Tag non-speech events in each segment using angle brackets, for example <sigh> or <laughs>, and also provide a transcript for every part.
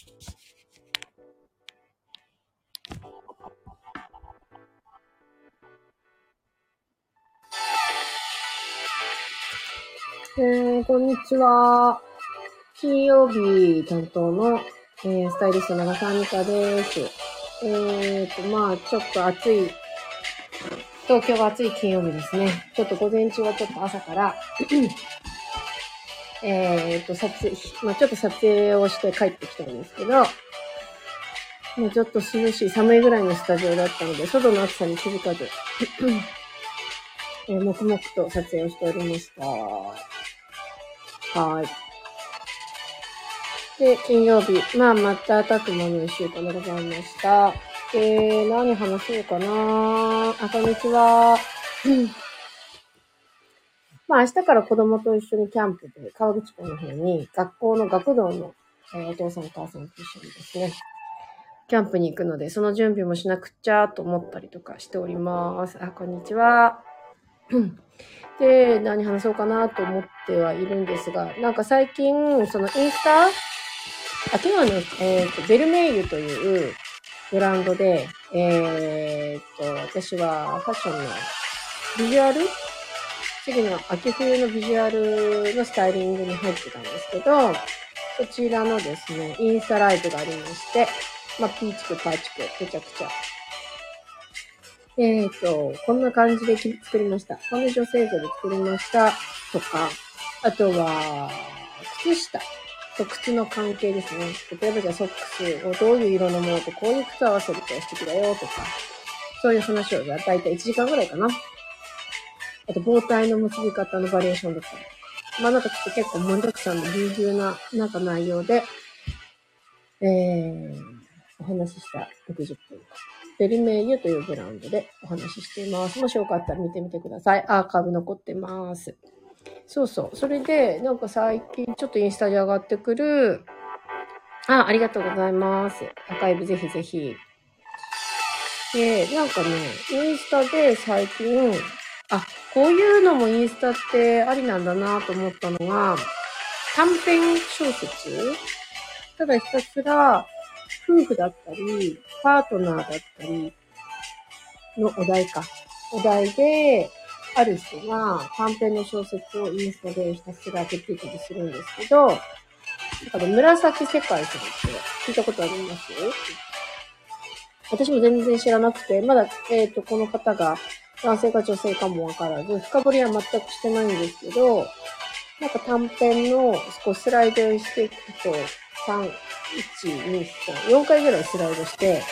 えー、こんにちは。金曜日担当の、えー、スタイリスト長澤美香です。えーと、まあちょっと暑い、東京は暑い金曜日ですね。ちょっと午前中はちょっと朝からえっと、撮影、まあちょっと撮影をして帰ってきたんですけど、もうちょっと涼しい、寒いぐらいのスタジオだったので、外の暑さに気づかずえー、黙々と撮影をしておりました。はい。で、金曜日、まあ、またたくもの一週間でございました。えー、何話そうかなあ、こんにちは。まあ、明日から子供と一緒にキャンプで、川口湖の方に、学校の学童の、え、お父さんお母さんと一緒にですね、キャンプに行くので、その準備もしなくちゃと思ったりとかしております。あ、こんにちは。で、何話そうかなと思ってはいるんですが、なんか最近、そのインスタあ、昨日ね、えっ、ー、と、ベルメイユというブランドで、えっ、ー、と、私はファッションのビジュアル次の秋冬のビジュアルのスタイリングに入ってたんですけど、こちらのですね、インスタライブがありまして、まあ、ピーチク、パーチク、めちゃくちゃえっ、ー、と、こんな感じで作りました。この女性像で作りましたとか、あとは、靴下と靴の関係ですね。例えばじゃあソックスをどういう色のものとこういう靴合わせると素敵だよとか、そういう話をじゃあ大体1時間ぐらいかな。あと、棒体の結び方のバリエーションだったりとか。まあなんかちょっと結構盛りだくさんのぎゅうぎゅうな、なんか内容で、えー、お話しした60分ベルメイユというブランドでお話ししています。もしよかったら見てみてください。アーカイブ残ってます。そうそう。それで、なんか最近ちょっとインスタで上がってくる、あ、ありがとうございます。アーカイブぜひぜひ。で、なんかね、インスタで最近、あ、こういうのもインスタってありなんだなと思ったのが、短編小説ただひたすら夫婦だったり、パートナーだったりのお題か。お題で、ある人が短編の小説をインスタでひたすら上げてたりするんですけど、だから紫世界さんって聞いたことあります？私も全然知らなくて、まだ、えっ、ー、と、この方が男性か女性かもわからず、深掘りは全くしてないんですけど、なんか短編のこうスライドしていくと、3、1、2、3、4回ぐらいスライドして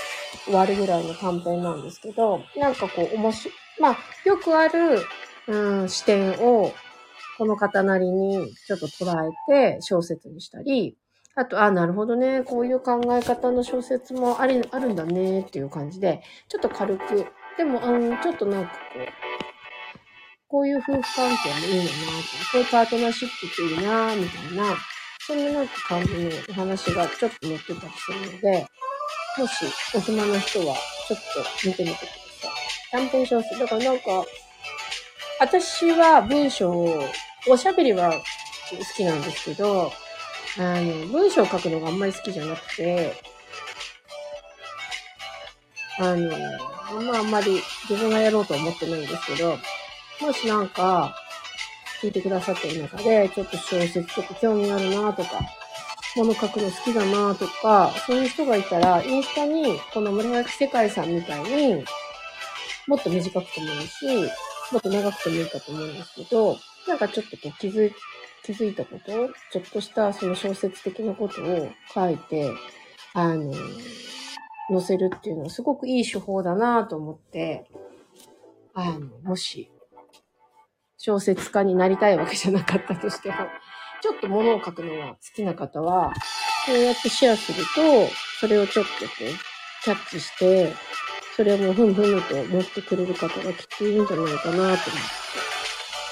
終わるぐらいの短編なんですけど、なんかこう面白い、まあ、よくある、うん、視点をこの方なりにちょっと捉えて小説にしたり、あと、あ、なるほどね。こういう考え方の小説もあり、あるんだねっていう感じで、ちょっと軽く、でも、うん、ちょっとなんかこう、こういう夫婦関係もいいよなこういうパートナーシップっていいなみたいな、そんななんか感じのお話がちょっと載ってたりするので、もしお暇な人はちょっと見てみてください。短編小説。だからなんか、私は文章を、おしゃべりは好きなんですけど、あの、文章を書くのがあんまり好きじゃなくて、あの、あんまあんまり自分がやろうと思ってないんですけど、もしなんか、聞いてくださってる中で、ちょっと小説とか興味あるなとか、物書くの好きだなとか、そういう人がいたら、インスタに、この村垣世界さんみたいに、もっと短くてもいいし、もっと長くてもいいかと思うんですけど、なんかちょっとこう気づい、気づいたこと、ちょっとしたその小説的なことを書いて、あの、載せるっていうのはすごくいい手法だなと思って、あの、もし小説家になりたいわけじゃなかったとしても、ちょっと物を書くのが好きな方は、こうやってシェアすると、それをちょっとこう、キャッチして、それをもうふんふんと持ってくれる方がきっといるんじゃないかなと思っ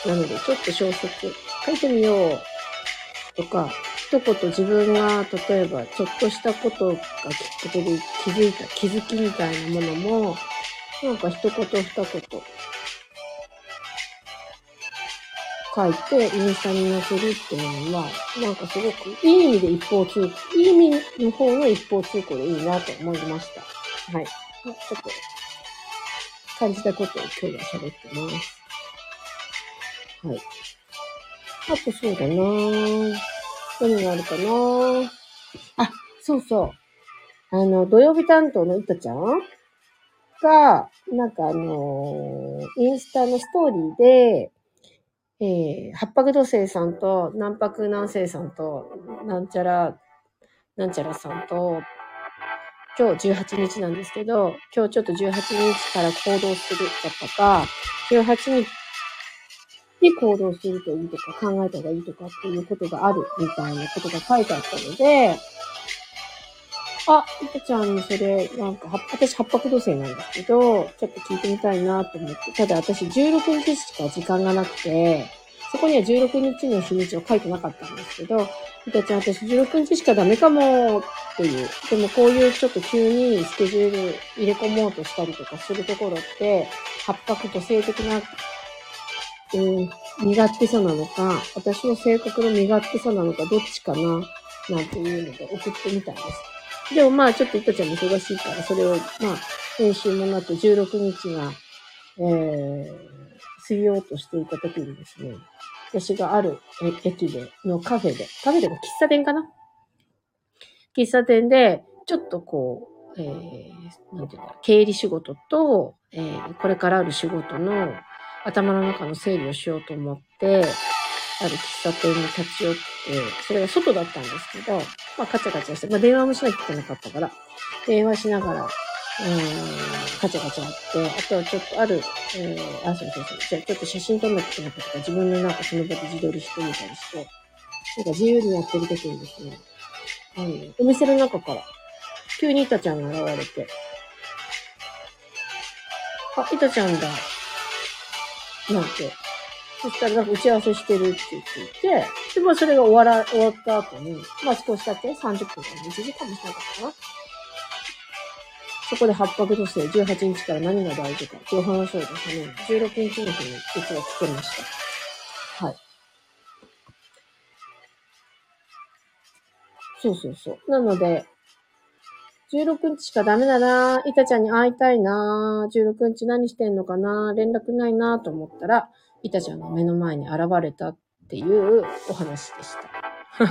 て。なので、ちょっと小説書いてみようとか、一言自分が、例えば、ちょっとしたことがきっかけで気づいた気づきみたいなものも、なんか一言二言書いてインスタに載せるっていうのは、なんかすごくいい意味で一方通行、いい意味の方の一方通行でいいなと思いました。はい。ちょっと感じたことを今日は喋ってます。はい。あとそうだな何があるかなあ、そうそう。あの、土曜日担当のいたちゃんが、なんかあのー、インスタのストーリーで、えー、八白土星さんと、南白南星さんと、なんちゃら、なんちゃらさんと、今日18日なんですけど、今日ちょっと18日から行動するだったか、18日に行動するといいとか、考えた方がいいとかっていうことがあるみたいなことが書いてあったので、あ、いかちゃんにそれ、なんか、私八白土星なんですけど、ちょっと聞いてみたいなと思って、ただ私16日しか時間がなくて、そこには16日の日にちを書いてなかったんですけど、いかちゃん私16日しかダメかもっていう。でもこういうちょっと急にスケジュール入れ込もうとしたりとかするところって、八白土星的な、うん、身勝手さなのか、私の性格の身勝手さなのか、どっちかな、なんていうので送ってみたんです。でもまあちょっといっとちゃんも忙しいから、それをまあ編集もなく16日が、えー、過ぎようとしていた時にですね、私がある駅で、のカフェで、カフェでも喫茶店かな？喫茶店で、ちょっとこう、えー、なんていうか、経理仕事と、えー、これからある仕事の頭の中の整理をしようと思って、ある喫茶店に立ち寄って、それが外だったんですけど、まあカチャカチャして、まあ電話もしなきゃいけなかったから、電話しながら、うん、カチャカチャって、あとはちょっとある、えー、あ、そうそうそう、じゃあちょっと写真撮んなきゃいけなかったか、自分のなんかその場で自撮りしてみたりして、なんか自由にやってる時にですね、あの、お店の中から、急にイタちゃんが現れて、あ、イタちゃんだ。なんてそしたらなんか打ち合わせしてるって言っていて、で、まあそれが終わら、終わった後に、まあ少しだけ30分か1時間もしなかったかな。そこで八白土星18日から何が大事かっていう話をですね、16日の日に実は作りました。はい。そうそうそう。なので、16日しかダメだなイタちゃんに会いたいな16日何してんのかな連絡ないなと思ったら、イタちゃんが目の前に現れたっていうお話でした。<laughs>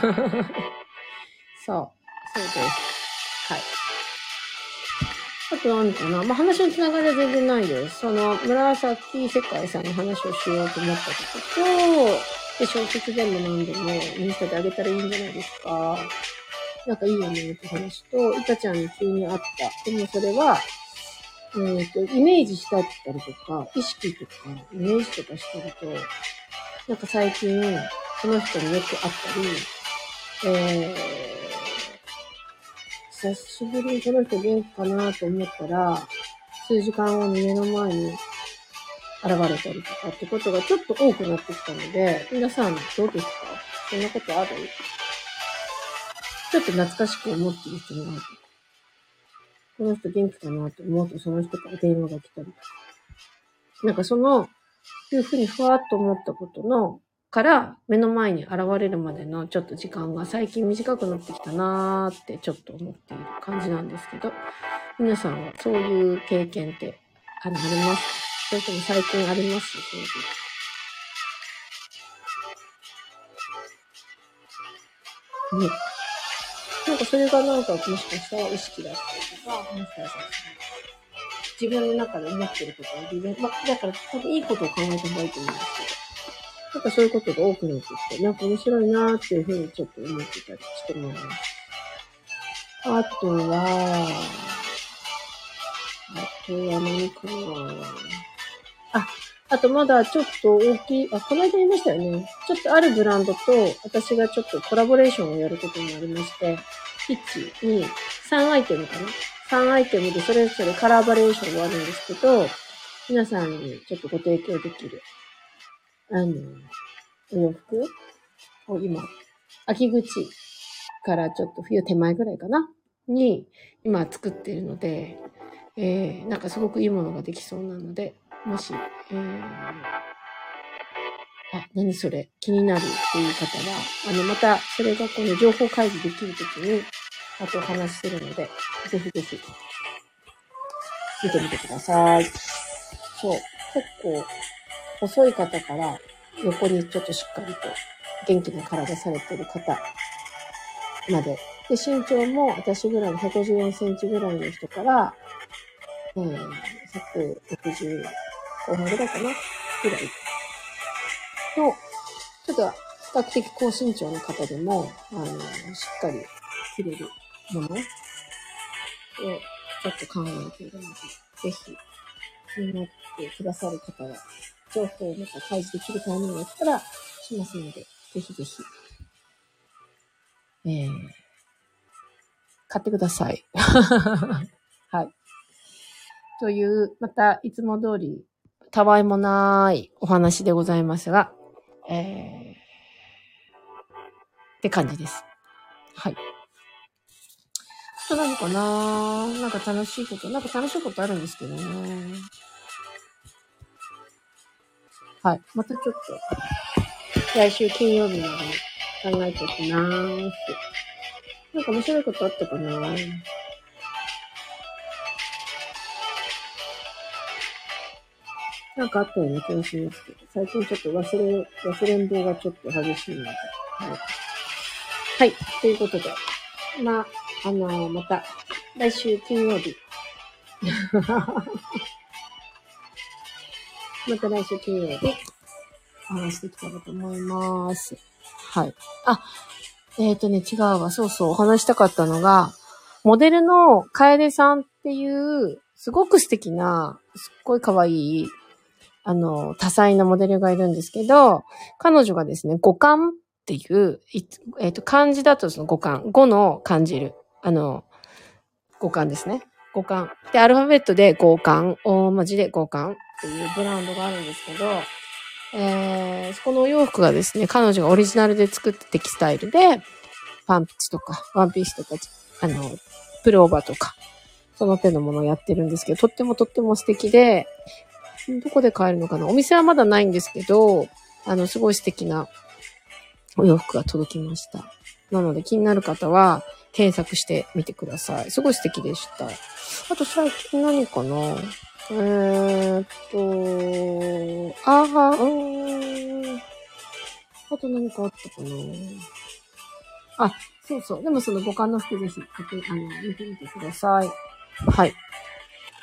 そう、そうです。はい。あと何かなまあ、話のつながりは全然ないです。その、紫世界さんの話をしようと思ったことと、で、小説でも何でもインスタであげたらいいんじゃないですか。なんかいいよねって話と、イタちゃんに急に会った。でもそれは、えっ、ー、と、イメージしたったりとか、意識とか、イメージとかしてると、なんか最近、その人によく会ったり、えー、久しぶりにこの人元気かなと思ったら、数時間後に目の前に現れたりとかってことがちょっと多くなってきたので、皆さんどうですか？そんなことある？ちょっと懐かしく思ってる人もいるこの人元気かなと思うと、その人から電話が来たりとか。なんかその、いうふうにふわっと思ったことの、から目の前に現れるまでのちょっと時間が最近短くなってきたなーってちょっと思っている感じなんですけど、皆さんはそういう経験ってありますそれとも最近ありますそういう。ね。なんかそれがなんかもしかしたら意識だったりとか、もしかしたら自分の中で思ってることを自分、まあ、だから多分いいことを考えた方がいいと思うんですけど、なんかそういうことが多くなってきて、なんか面白いなーっていうふうにちょっと思ってたりしてもらいます。あとは、あとは何かなあ、あとまだちょっと大きい、あ、この間言いましたよね。ちょっとあるブランドと私がちょっとコラボレーションをやることになりまして、1、2、3アイテムかな ?3 アイテムでそれぞれカラーバレーションがあるんですけど、皆さんにちょっとご提供できる、あの、お洋服？を今、秋口からちょっと冬手前ぐらいかな？に今作っているので、えー、なんかすごくいいものができそうなので、もし、えー、あ、何それ？気になるっていう方は、あの、また、それがこの情報開示できるときに、あとお話しするので、ぜひぜひ、見てみてください。そう。結構、細い方から横にちょっとしっかりと元気な体されてる方まで。で、身長も私ぐらいの154センチぐらいの人から、えー、160後半ぐらいかなぐらいの、ちょっと比較的高身長の方でも、あの、しっかり着れるものをちょっと考えているので、ぜひ気になってくださる方は、情報をまた開示できるタイミングが来たらしますので、ぜひぜひ、えー、買ってください。<laughs> はい。という、またいつも通り、たわいもないお話でございますが、えー、って感じです。はい。あと何かな？なんか楽しいこと、なんか楽しいことあるんですけどね。はい。またちょっと、来週金曜日まで考えておきます。なんか面白いことあったかな？なんかあったような気がしますけど、最近ちょっと忘れ、忘れん坊がちょっと激しいので。はい。はい。ということで、まあ、あのー、また、来週金曜日。<laughs> また来週金曜日、お話していきたいと思います。はい。あ、えっ、ー、とね、違うわ。そうそう、お話したかったのが、モデルの楓さんっていう、すごく素敵な、すっごい可愛いあの、多彩なモデルがいるんですけど、彼女がですね、五感っていう、えっ、ー、と、漢字だとその五感、五の感じる、あの、五感ですね。五感。で、アルファベットで五感、大文字で五感っていうブランドがあるんですけど、えー、そこのお洋服がですね、彼女がオリジナルで作ったテキスタイルで、パンツとか、ワンピースとか、あの、プルオーバーとか、その手のものをやってるんですけど、とってもとっても素敵で、どこで買えるのかな？お店はまだないんですけど、あの、すごい素敵なお洋服が届きました。なので気になる方は検索してみてください。すごい素敵でした。あと最近何かな？えー、っと、ああ、うん。あと何かあったかな？あ、そうそう。でもその五感の服ぜひ、あの、見てみてください。はい。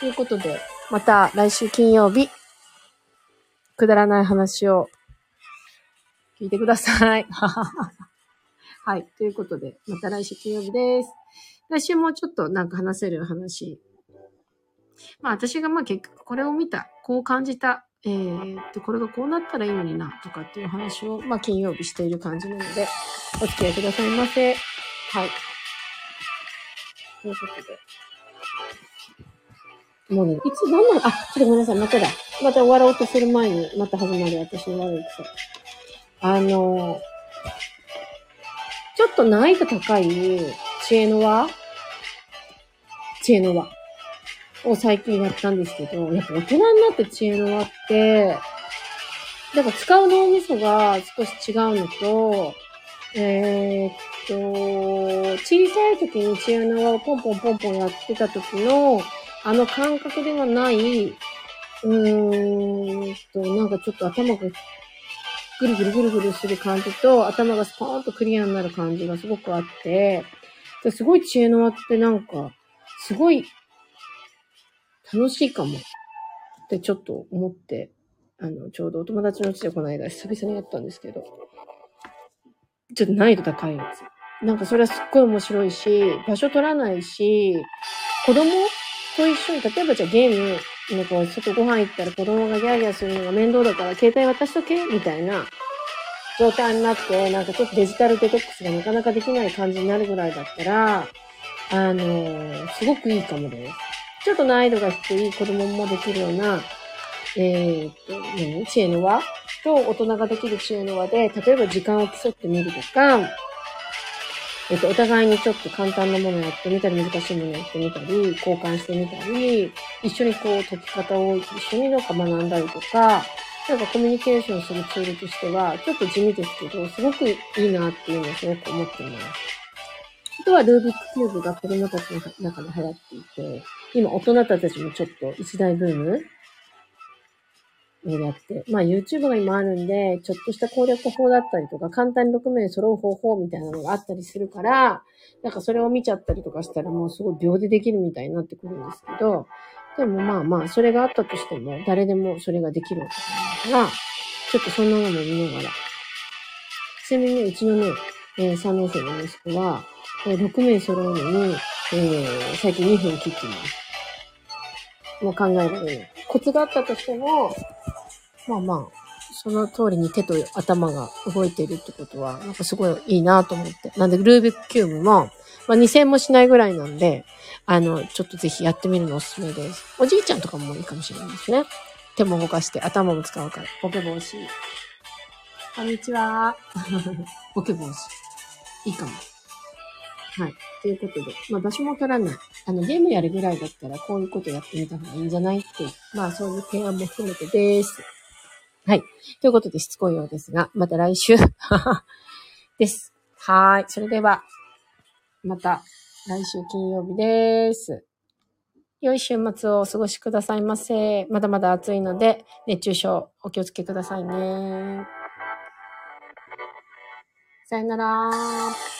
ということで、また来週金曜日、くだらない話を聞いてください。<laughs> はい。ということで、また来週金曜日です。来週もちょっとなんか話せる話。まあ私がまあ結局これを見た、こう感じた、えー、っと、これがこうなったらいいのにな、とかっていう話を、まあ金曜日している感じなので、お付き合いくださいませ。はい。ということで。もうね、いつ、なんなのあ、ちょっとごめんなさい、まただ。また終わろうとする前に、また始まる私の悪い癖。あの、ちょっと難易度高い知恵の輪？知恵の輪を最近やったんですけど、やっぱ大人になって知恵の輪って、だか使う脳みそが少し違うのと、えー、っと、小さい時に知恵の輪をポンポンポンポンやってた時の、あの感覚ではない、うーんと、なんかちょっと頭がぐるぐるぐるぐるする感じと、頭がスポーンとクリアになる感じがすごくあって、すごい知恵の輪ってなんか、すごい楽しいかもってちょっと思って、あの、ちょうどお友達の家でこの間久々にやったんですけど、ちょっと難易度高いやつ。なんかそれはすっごい面白いし、場所取らないし、子供と一緒に、例えばじゃあゲームのこう、外ご飯行ったら子供がギャーギャーするのが面倒だから携帯渡しとけみたいな状態になって、なんかちょっとデジタルデトックスがなかなかできない感じになるぐらいだったら、あのー、すごくいいかもです。ちょっと難易度が低い子供もできるような、えー、っと、何？知恵の輪と大人ができる知恵の輪で、例えば時間を競ってみるとか、えっと、お互いにちょっと簡単なものやってみたり、難しいものやってみたり、交換してみたり、一緒にこう解き方を一緒になんか学んだりとか、なんかコミュニケーションするツールとしては、ちょっと地味ですけど、すごくいいなっていうのをすごく思っています。あとはルービックキューブが子供たちの中で流行っていて、今大人たちもちょっと一大ブームやって。まあ YouTube が今あるんで、ちょっとした攻略法だったりとか、簡単に6名揃う方法みたいなのがあったりするから、なんかそれを見ちゃったりとかしたらもうすごい秒でできるみたいになってくるんですけど、でもまあまあ、それがあったとしても、誰でもそれができるわけだから、ちょっとそんなのも見ながら。ちなみにうちのね、えー、3年生の息子は、えー、6名揃うのに、えー、最近2分切ってます。もう考えられない。コツがあったとしても、まあまあ、その通りに手と頭が動いているってことは、なんかすごいいいなと思って。なんで、ルービックキューブも、まあ2000もしないぐらいなんで、あの、ちょっとぜひやってみるのおすすめです。おじいちゃんとかもいいかもしれないですね。手も動かして頭も使うから。ボケ防止。こんにちは。<laughs> ボケ防止。いいかも。はい。ということで、まあ場所も取らない。あの、ゲームやるぐらいだったらこういうことやってみた方がいいんじゃないって、まあそういう提案も含めてです。はい。ということでしつこいようですが、また来週 <laughs> です。はい。それでは、また来週金曜日です。良い週末をお過ごしくださいませ。まだまだ暑いので、熱中症お気をつけくださいね。さよなら。